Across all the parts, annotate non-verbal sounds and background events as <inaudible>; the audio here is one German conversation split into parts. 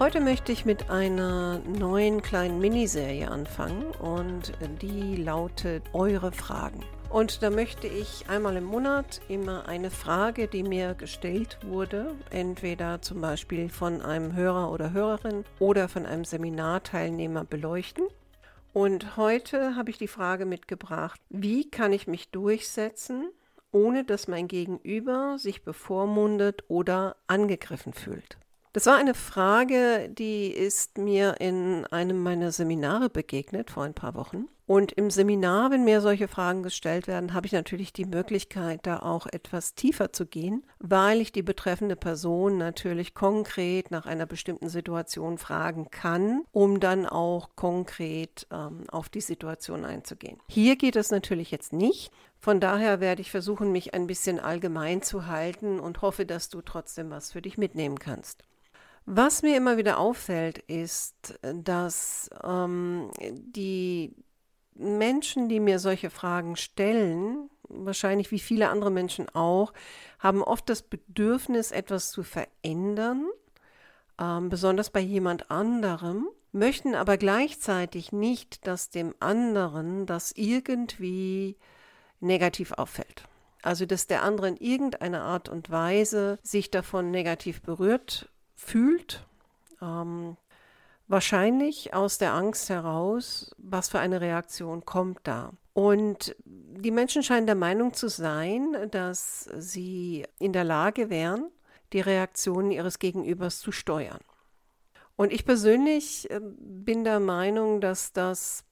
Heute möchte ich mit einer neuen kleinen Miniserie anfangen und die lautet Eure Fragen. Und da möchte ich einmal im Monat immer eine Frage, die mir gestellt wurde, entweder zum Beispiel von einem Hörer oder Hörerin oder von einem Seminarteilnehmer beleuchten. Und heute habe ich die Frage mitgebracht, wie kann ich mich durchsetzen, ohne dass mein Gegenüber sich bevormundet oder angegriffen fühlt? Das war eine Frage, die ist mir in einem meiner Seminare begegnet vor ein paar Wochen. Und im Seminar, wenn mir solche Fragen gestellt werden, habe ich natürlich die Möglichkeit, da auch etwas tiefer zu gehen, weil ich die betreffende Person natürlich konkret nach einer bestimmten Situation fragen kann, um dann auch konkret ähm, auf die Situation einzugehen. Hier geht es natürlich jetzt nicht. Von daher werde ich versuchen, mich ein bisschen allgemein zu halten und hoffe, dass du trotzdem was für dich mitnehmen kannst. Was mir immer wieder auffällt, ist, dass ähm, die Menschen, die mir solche Fragen stellen, wahrscheinlich wie viele andere Menschen auch, haben oft das Bedürfnis, etwas zu verändern, ähm, besonders bei jemand anderem, möchten aber gleichzeitig nicht, dass dem anderen das irgendwie negativ auffällt. Also dass der andere in irgendeiner Art und Weise sich davon negativ berührt fühlt. Ähm, wahrscheinlich aus der Angst heraus, was für eine Reaktion kommt da. Und die Menschen scheinen der Meinung zu sein, dass sie in der Lage wären, die Reaktionen ihres Gegenübers zu steuern. Und ich persönlich äh, bin der Meinung, dass das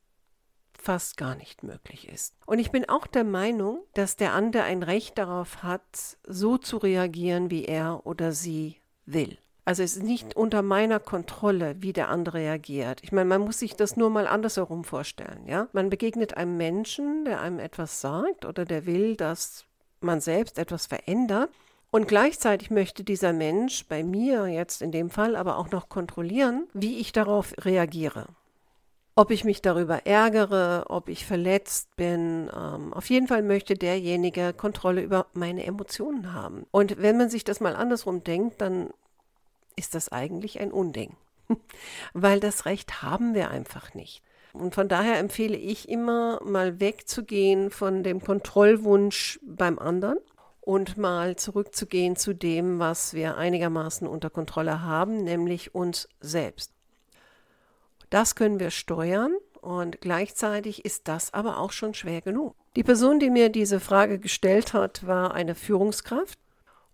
fast gar nicht möglich ist. Und ich bin auch der Meinung, dass der andere ein Recht darauf hat, so zu reagieren, wie er oder sie will. Also es ist nicht unter meiner Kontrolle, wie der andere reagiert. Ich meine, man muss sich das nur mal andersherum vorstellen, ja? Man begegnet einem Menschen, der einem etwas sagt oder der will, dass man selbst etwas verändert. Und gleichzeitig möchte dieser Mensch bei mir jetzt in dem Fall aber auch noch kontrollieren, wie ich darauf reagiere. Ob ich mich darüber ärgere, ob ich verletzt bin. Ähm, auf jeden Fall möchte derjenige Kontrolle über meine Emotionen haben. Und wenn man sich das mal andersrum denkt, dann ist das eigentlich ein Unding, <laughs> weil das Recht haben wir einfach nicht. Und von daher empfehle ich immer mal wegzugehen von dem Kontrollwunsch beim anderen und mal zurückzugehen zu dem, was wir einigermaßen unter Kontrolle haben, nämlich uns selbst. Das können wir steuern und gleichzeitig ist das aber auch schon schwer genug. Die Person, die mir diese Frage gestellt hat, war eine Führungskraft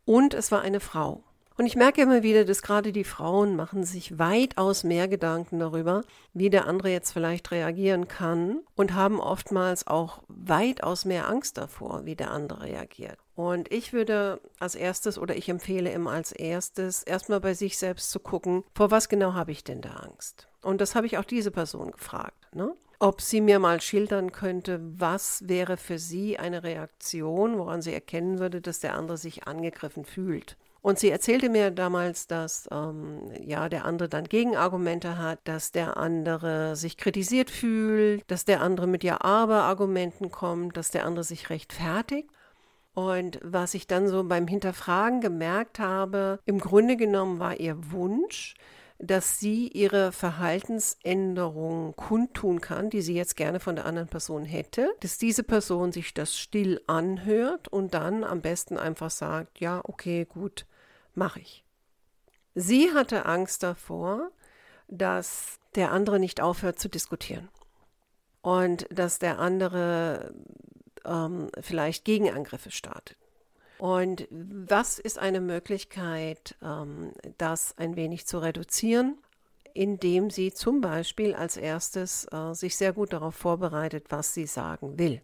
und es war eine Frau. Und ich merke immer wieder, dass gerade die Frauen machen sich weitaus mehr Gedanken darüber, wie der andere jetzt vielleicht reagieren kann und haben oftmals auch weitaus mehr Angst davor, wie der andere reagiert. Und ich würde als erstes oder ich empfehle immer als erstes erstmal bei sich selbst zu gucken, vor was genau habe ich denn da Angst? Und das habe ich auch diese Person gefragt, ne? ob sie mir mal schildern könnte, was wäre für sie eine Reaktion, woran sie erkennen würde, dass der andere sich angegriffen fühlt. Und sie erzählte mir damals, dass ähm, ja der andere dann Gegenargumente hat, dass der andere sich kritisiert fühlt, dass der andere mit ja aber Argumenten kommt, dass der andere sich rechtfertigt. Und was ich dann so beim Hinterfragen gemerkt habe, im Grunde genommen war ihr Wunsch, dass sie ihre Verhaltensänderung kundtun kann, die sie jetzt gerne von der anderen Person hätte, dass diese Person sich das still anhört und dann am besten einfach sagt, ja, okay, gut, mache ich. Sie hatte Angst davor, dass der andere nicht aufhört zu diskutieren und dass der andere ähm, vielleicht Gegenangriffe startet. Und was ist eine Möglichkeit, ähm, das ein wenig zu reduzieren, indem sie zum Beispiel als erstes äh, sich sehr gut darauf vorbereitet, was sie sagen will.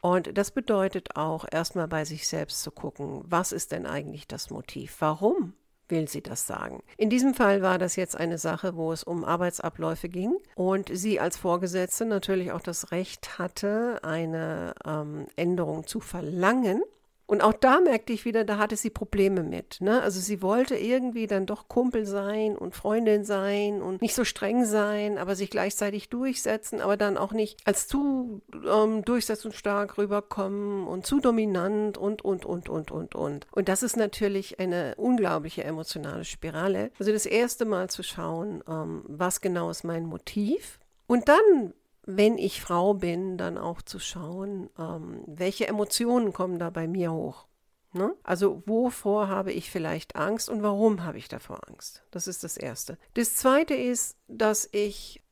Und das bedeutet auch erstmal bei sich selbst zu gucken, was ist denn eigentlich das Motiv? Warum will sie das sagen. In diesem Fall war das jetzt eine Sache, wo es um Arbeitsabläufe ging und sie als Vorgesetzte natürlich auch das Recht hatte, eine ähm, Änderung zu verlangen. Und auch da merkte ich wieder, da hatte sie Probleme mit. Ne? Also sie wollte irgendwie dann doch Kumpel sein und Freundin sein und nicht so streng sein, aber sich gleichzeitig durchsetzen, aber dann auch nicht als zu ähm, durchsetzungsstark rüberkommen und zu dominant und, und, und, und, und, und. Und das ist natürlich eine unglaubliche emotionale Spirale. Also das erste Mal zu schauen, ähm, was genau ist mein Motiv. Und dann wenn ich Frau bin, dann auch zu schauen, ähm, welche Emotionen kommen da bei mir hoch. Ne? Also wovor habe ich vielleicht Angst und warum habe ich davor Angst? Das ist das Erste. Das Zweite ist, dass ich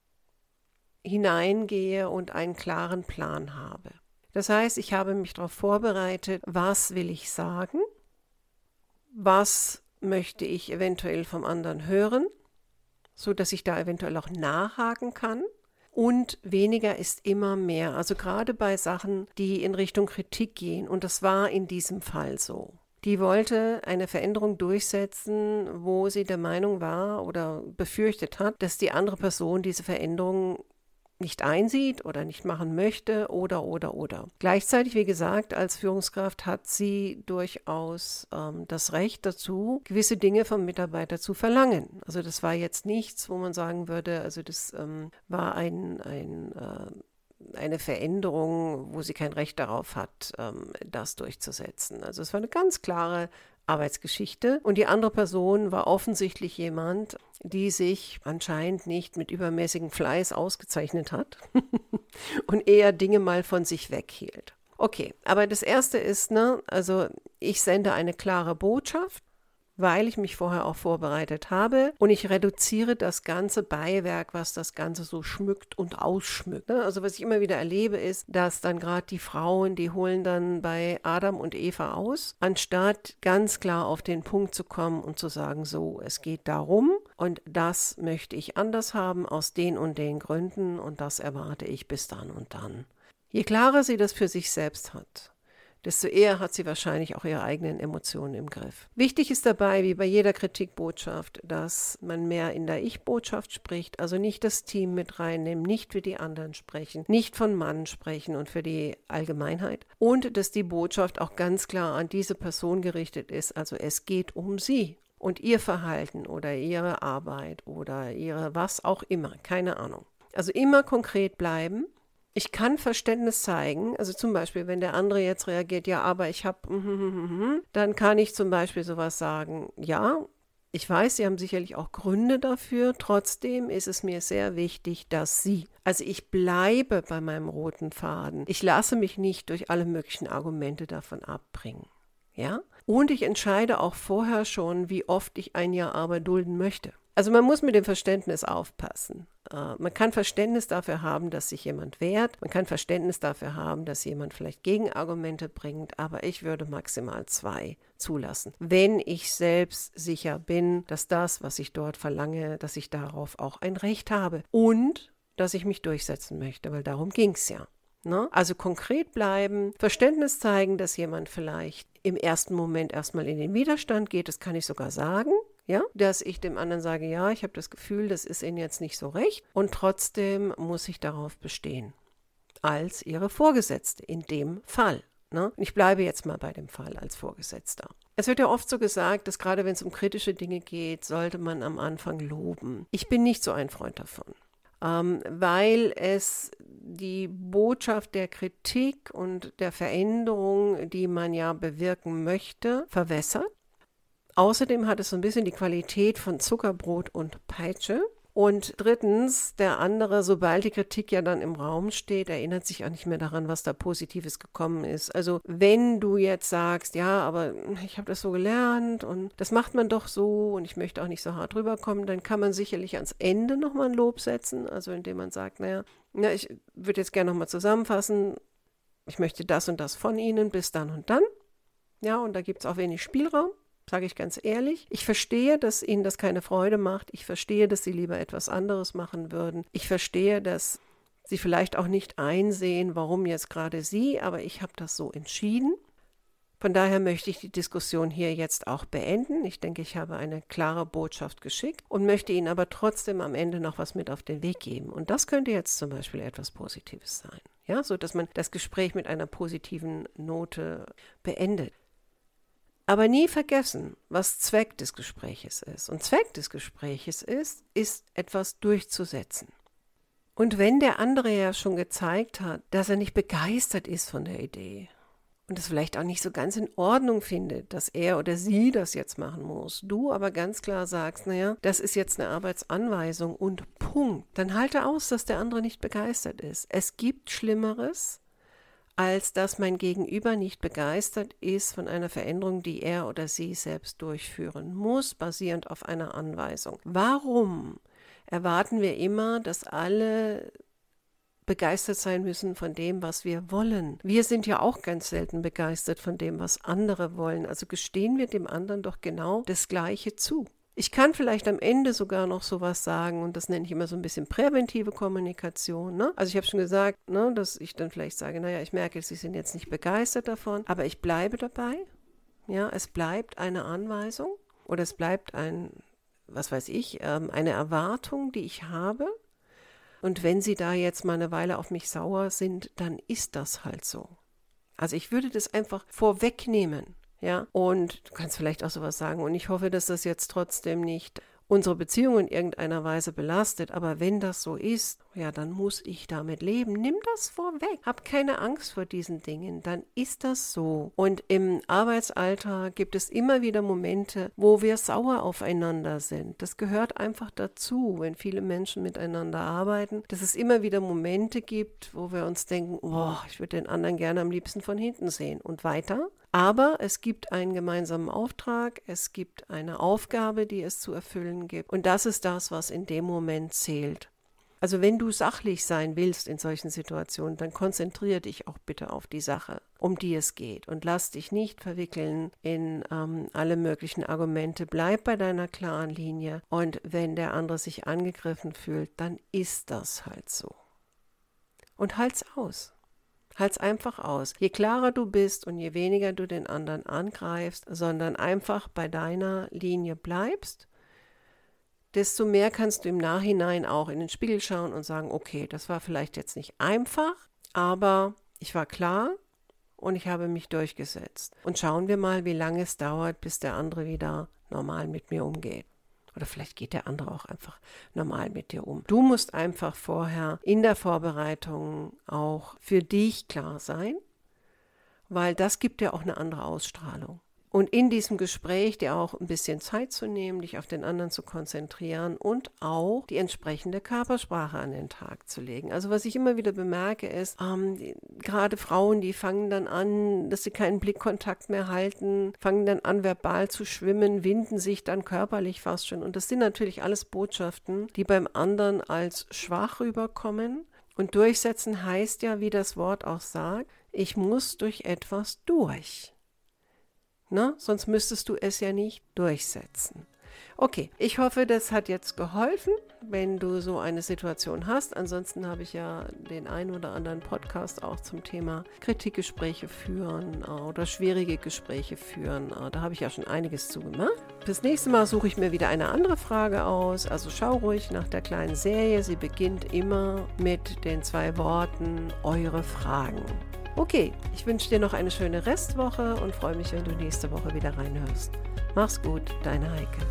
hineingehe und einen klaren Plan habe. Das heißt, ich habe mich darauf vorbereitet, was will ich sagen, was möchte ich eventuell vom anderen hören, so dass ich da eventuell auch nachhaken kann und weniger ist immer mehr. Also gerade bei Sachen, die in Richtung Kritik gehen. Und das war in diesem Fall so. Die wollte eine Veränderung durchsetzen, wo sie der Meinung war oder befürchtet hat, dass die andere Person diese Veränderung nicht einsieht oder nicht machen möchte oder oder oder. Gleichzeitig, wie gesagt, als Führungskraft hat sie durchaus ähm, das Recht dazu, gewisse Dinge vom Mitarbeiter zu verlangen. Also das war jetzt nichts, wo man sagen würde, also das ähm, war ein, ein äh, eine Veränderung, wo sie kein Recht darauf hat, ähm, das durchzusetzen. Also es war eine ganz klare Arbeitsgeschichte. Und die andere Person war offensichtlich jemand, die sich anscheinend nicht mit übermäßigem Fleiß ausgezeichnet hat <laughs> und eher Dinge mal von sich weghielt. Okay, aber das erste ist, ne, also ich sende eine klare Botschaft weil ich mich vorher auch vorbereitet habe und ich reduziere das ganze Beiwerk, was das Ganze so schmückt und ausschmückt. Ne? Also was ich immer wieder erlebe, ist, dass dann gerade die Frauen, die holen dann bei Adam und Eva aus, anstatt ganz klar auf den Punkt zu kommen und zu sagen, so, es geht darum und das möchte ich anders haben aus den und den Gründen und das erwarte ich bis dann und dann. Je klarer sie das für sich selbst hat, desto eher hat sie wahrscheinlich auch ihre eigenen Emotionen im Griff. Wichtig ist dabei, wie bei jeder Kritikbotschaft, dass man mehr in der Ich-Botschaft spricht, also nicht das Team mit reinnehmen, nicht für die anderen sprechen, nicht von Mann sprechen und für die Allgemeinheit und dass die Botschaft auch ganz klar an diese Person gerichtet ist, also es geht um sie und ihr Verhalten oder ihre Arbeit oder ihre was auch immer, keine Ahnung. Also immer konkret bleiben ich kann Verständnis zeigen, also zum Beispiel, wenn der andere jetzt reagiert, ja, aber ich habe, mm, mm, mm, dann kann ich zum Beispiel sowas sagen, ja, ich weiß, Sie haben sicherlich auch Gründe dafür, trotzdem ist es mir sehr wichtig, dass Sie, also ich bleibe bei meinem roten Faden, ich lasse mich nicht durch alle möglichen Argumente davon abbringen. Ja? Und ich entscheide auch vorher schon, wie oft ich ein Jahr Arbeit dulden möchte. Also man muss mit dem Verständnis aufpassen. Äh, man kann Verständnis dafür haben, dass sich jemand wehrt. Man kann Verständnis dafür haben, dass jemand vielleicht Gegenargumente bringt. Aber ich würde maximal zwei zulassen. Wenn ich selbst sicher bin, dass das, was ich dort verlange, dass ich darauf auch ein Recht habe. Und dass ich mich durchsetzen möchte, weil darum ging es ja. Ne? Also konkret bleiben, Verständnis zeigen, dass jemand vielleicht im ersten Moment erstmal in den Widerstand geht, das kann ich sogar sagen ja, dass ich dem anderen sage, ja, ich habe das Gefühl, das ist Ihnen jetzt nicht so recht und trotzdem muss ich darauf bestehen. Als Ihre Vorgesetzte in dem Fall. Ne? Ich bleibe jetzt mal bei dem Fall als Vorgesetzter. Es wird ja oft so gesagt, dass gerade wenn es um kritische Dinge geht, sollte man am Anfang loben. Ich bin nicht so ein Freund davon, ähm, weil es die Botschaft der Kritik und der Veränderung, die man ja bewirken möchte, verwässert. Außerdem hat es so ein bisschen die Qualität von Zuckerbrot und Peitsche. Und drittens, der andere, sobald die Kritik ja dann im Raum steht, erinnert sich auch nicht mehr daran, was da Positives gekommen ist. Also wenn du jetzt sagst, ja, aber ich habe das so gelernt und das macht man doch so und ich möchte auch nicht so hart rüberkommen, dann kann man sicherlich ans Ende nochmal ein Lob setzen, also indem man sagt, naja, na, ich würde jetzt gerne nochmal zusammenfassen, ich möchte das und das von Ihnen bis dann und dann. Ja, und da gibt es auch wenig Spielraum sage ich ganz ehrlich. Ich verstehe, dass Ihnen das keine Freude macht. Ich verstehe, dass Sie lieber etwas anderes machen würden. Ich verstehe, dass Sie vielleicht auch nicht einsehen, warum jetzt gerade Sie, aber ich habe das so entschieden. Von daher möchte ich die Diskussion hier jetzt auch beenden. Ich denke, ich habe eine klare Botschaft geschickt und möchte Ihnen aber trotzdem am Ende noch was mit auf den Weg geben. Und das könnte jetzt zum Beispiel etwas Positives sein. Ja, so dass man das Gespräch mit einer positiven Note beendet. Aber nie vergessen, was Zweck des Gespräches ist. Und Zweck des Gespräches ist, ist etwas durchzusetzen. Und wenn der andere ja schon gezeigt hat, dass er nicht begeistert ist von der Idee, und es vielleicht auch nicht so ganz in Ordnung findet, dass er oder sie das jetzt machen muss, du aber ganz klar sagst, naja, das ist jetzt eine Arbeitsanweisung und Punkt, dann halte aus, dass der andere nicht begeistert ist. Es gibt Schlimmeres, als dass mein Gegenüber nicht begeistert ist von einer Veränderung, die er oder sie selbst durchführen muss, basierend auf einer Anweisung. Warum erwarten wir immer, dass alle begeistert sein müssen von dem, was wir wollen. Wir sind ja auch ganz selten begeistert von dem, was andere wollen. Also gestehen wir dem anderen doch genau das Gleiche zu. Ich kann vielleicht am Ende sogar noch sowas sagen und das nenne ich immer so ein bisschen präventive Kommunikation. Ne? Also ich habe schon gesagt, ne, dass ich dann vielleicht sage, naja, ich merke, Sie sind jetzt nicht begeistert davon, aber ich bleibe dabei. Ja, es bleibt eine Anweisung oder es bleibt ein, was weiß ich, ähm, eine Erwartung, die ich habe und wenn sie da jetzt mal eine Weile auf mich sauer sind, dann ist das halt so. Also ich würde das einfach vorwegnehmen, ja. Und du kannst vielleicht auch sowas sagen. Und ich hoffe, dass das jetzt trotzdem nicht unsere Beziehung in irgendeiner Weise belastet. Aber wenn das so ist, ja, dann muss ich damit leben. Nimm das vorweg. Hab keine Angst vor diesen Dingen. Dann ist das so. Und im Arbeitsalltag gibt es immer wieder Momente, wo wir sauer aufeinander sind. Das gehört einfach dazu, wenn viele Menschen miteinander arbeiten, dass es immer wieder Momente gibt, wo wir uns denken, oh, ich würde den anderen gerne am liebsten von hinten sehen. Und weiter. Aber es gibt einen gemeinsamen Auftrag, es gibt eine Aufgabe, die es zu erfüllen gibt. Und das ist das, was in dem Moment zählt. Also wenn du sachlich sein willst in solchen Situationen, dann konzentriere dich auch bitte auf die Sache, um die es geht und lass dich nicht verwickeln in ähm, alle möglichen Argumente. Bleib bei deiner klaren Linie und wenn der andere sich angegriffen fühlt, dann ist das halt so. Und halt's aus. Halt's einfach aus. Je klarer du bist und je weniger du den anderen angreifst, sondern einfach bei deiner Linie bleibst, desto mehr kannst du im Nachhinein auch in den Spiegel schauen und sagen, okay, das war vielleicht jetzt nicht einfach, aber ich war klar und ich habe mich durchgesetzt. Und schauen wir mal, wie lange es dauert, bis der andere wieder normal mit mir umgeht. Oder vielleicht geht der andere auch einfach normal mit dir um. Du musst einfach vorher in der Vorbereitung auch für dich klar sein, weil das gibt dir auch eine andere Ausstrahlung. Und in diesem Gespräch dir auch ein bisschen Zeit zu nehmen, dich auf den anderen zu konzentrieren und auch die entsprechende Körpersprache an den Tag zu legen. Also was ich immer wieder bemerke ist, ähm, die, gerade Frauen, die fangen dann an, dass sie keinen Blickkontakt mehr halten, fangen dann an, verbal zu schwimmen, winden sich dann körperlich fast schon. Und das sind natürlich alles Botschaften, die beim anderen als schwach rüberkommen. Und durchsetzen heißt ja, wie das Wort auch sagt, ich muss durch etwas durch. Ne? Sonst müsstest du es ja nicht durchsetzen. Okay, ich hoffe, das hat jetzt geholfen, wenn du so eine Situation hast. Ansonsten habe ich ja den einen oder anderen Podcast auch zum Thema Kritikgespräche führen äh, oder schwierige Gespräche führen. Äh, da habe ich ja schon einiges zu gemacht. Fürs nächste Mal suche ich mir wieder eine andere Frage aus. Also schau ruhig nach der kleinen Serie. Sie beginnt immer mit den zwei Worten eure Fragen. Okay, ich wünsche dir noch eine schöne Restwoche und freue mich, wenn du nächste Woche wieder reinhörst. Mach's gut, deine Heike.